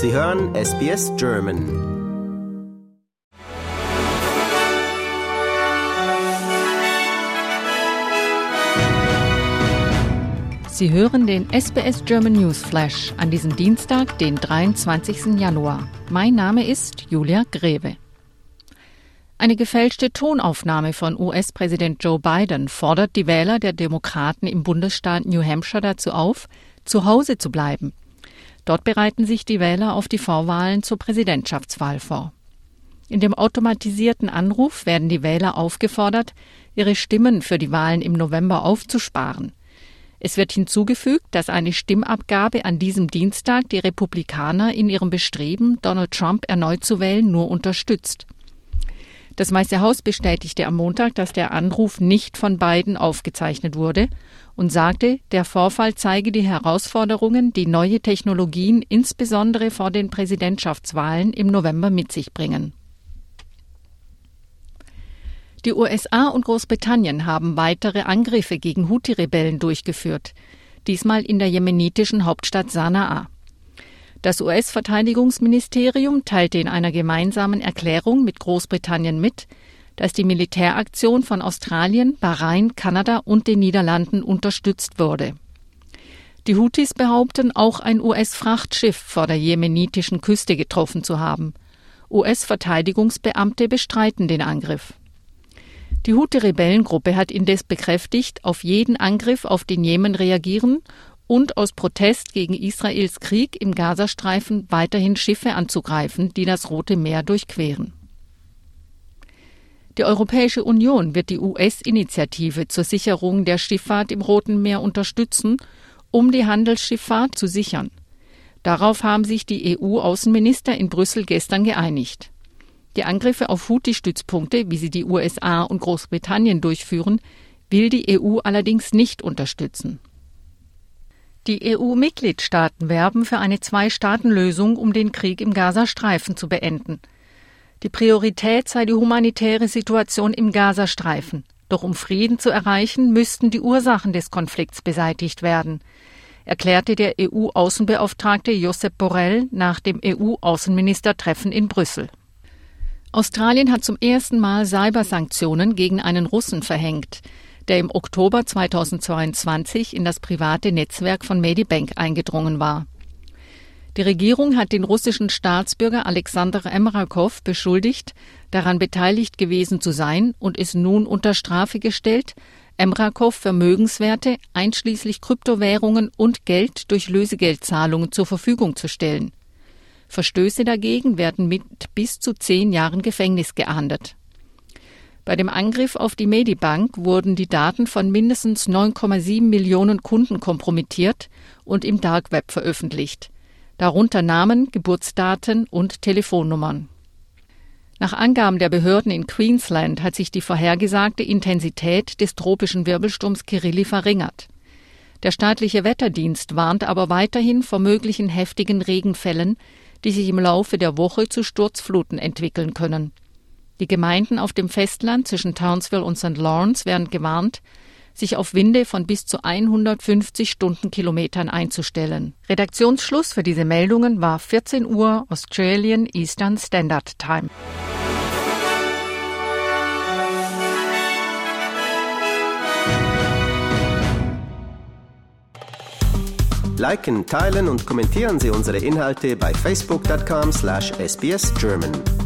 Sie hören SBS German. Sie hören den SBS German News Flash an diesem Dienstag, den 23. Januar. Mein Name ist Julia Greve. Eine gefälschte Tonaufnahme von US-Präsident Joe Biden fordert die Wähler der Demokraten im Bundesstaat New Hampshire dazu auf, zu Hause zu bleiben. Dort bereiten sich die Wähler auf die Vorwahlen zur Präsidentschaftswahl vor. In dem automatisierten Anruf werden die Wähler aufgefordert, ihre Stimmen für die Wahlen im November aufzusparen. Es wird hinzugefügt, dass eine Stimmabgabe an diesem Dienstag die Republikaner in ihrem Bestreben, Donald Trump erneut zu wählen, nur unterstützt. Das Weiße Haus bestätigte am Montag, dass der Anruf nicht von beiden aufgezeichnet wurde und sagte, der Vorfall zeige die Herausforderungen, die neue Technologien insbesondere vor den Präsidentschaftswahlen im November mit sich bringen. Die USA und Großbritannien haben weitere Angriffe gegen Houthi-Rebellen durchgeführt, diesmal in der jemenitischen Hauptstadt Sanaa. Das US-Verteidigungsministerium teilte in einer gemeinsamen Erklärung mit Großbritannien mit, dass die Militäraktion von Australien, Bahrain, Kanada und den Niederlanden unterstützt wurde. Die Houthis behaupten, auch ein US-Frachtschiff vor der jemenitischen Küste getroffen zu haben. US-Verteidigungsbeamte bestreiten den Angriff. Die Houthi-Rebellengruppe hat indes bekräftigt, auf jeden Angriff auf den Jemen reagieren und aus Protest gegen Israels Krieg im Gazastreifen weiterhin Schiffe anzugreifen, die das Rote Meer durchqueren. Die Europäische Union wird die US-Initiative zur Sicherung der Schifffahrt im Roten Meer unterstützen, um die Handelsschifffahrt zu sichern. Darauf haben sich die EU-Außenminister in Brüssel gestern geeinigt. Die Angriffe auf Houthi-Stützpunkte, wie sie die USA und Großbritannien durchführen, will die EU allerdings nicht unterstützen. Die EU-Mitgliedstaaten werben für eine Zwei-Staaten-Lösung, um den Krieg im Gazastreifen zu beenden. Die Priorität sei die humanitäre Situation im Gazastreifen. Doch um Frieden zu erreichen, müssten die Ursachen des Konflikts beseitigt werden, erklärte der EU-Außenbeauftragte Josep Borrell nach dem EU-Außenministertreffen in Brüssel. Australien hat zum ersten Mal Cybersanktionen gegen einen Russen verhängt, der im Oktober 2022 in das private Netzwerk von Medibank eingedrungen war. Die Regierung hat den russischen Staatsbürger Alexander Emrakov beschuldigt, daran beteiligt gewesen zu sein und ist nun unter Strafe gestellt, Emrakov Vermögenswerte einschließlich Kryptowährungen und Geld durch Lösegeldzahlungen zur Verfügung zu stellen. Verstöße dagegen werden mit bis zu zehn Jahren Gefängnis geahndet. Bei dem Angriff auf die Medibank wurden die Daten von mindestens 9,7 Millionen Kunden kompromittiert und im Dark Web veröffentlicht, darunter Namen, Geburtsdaten und Telefonnummern. Nach Angaben der Behörden in Queensland hat sich die vorhergesagte Intensität des tropischen Wirbelsturms Kirilli verringert. Der staatliche Wetterdienst warnt aber weiterhin vor möglichen heftigen Regenfällen, die sich im Laufe der Woche zu Sturzfluten entwickeln können. Die Gemeinden auf dem Festland zwischen Townsville und St. Lawrence werden gewarnt, sich auf Winde von bis zu 150 Stundenkilometern einzustellen. Redaktionsschluss für diese Meldungen war 14 Uhr Australian Eastern Standard Time. Liken, teilen und kommentieren Sie unsere Inhalte bei facebook.com/sbsgerman.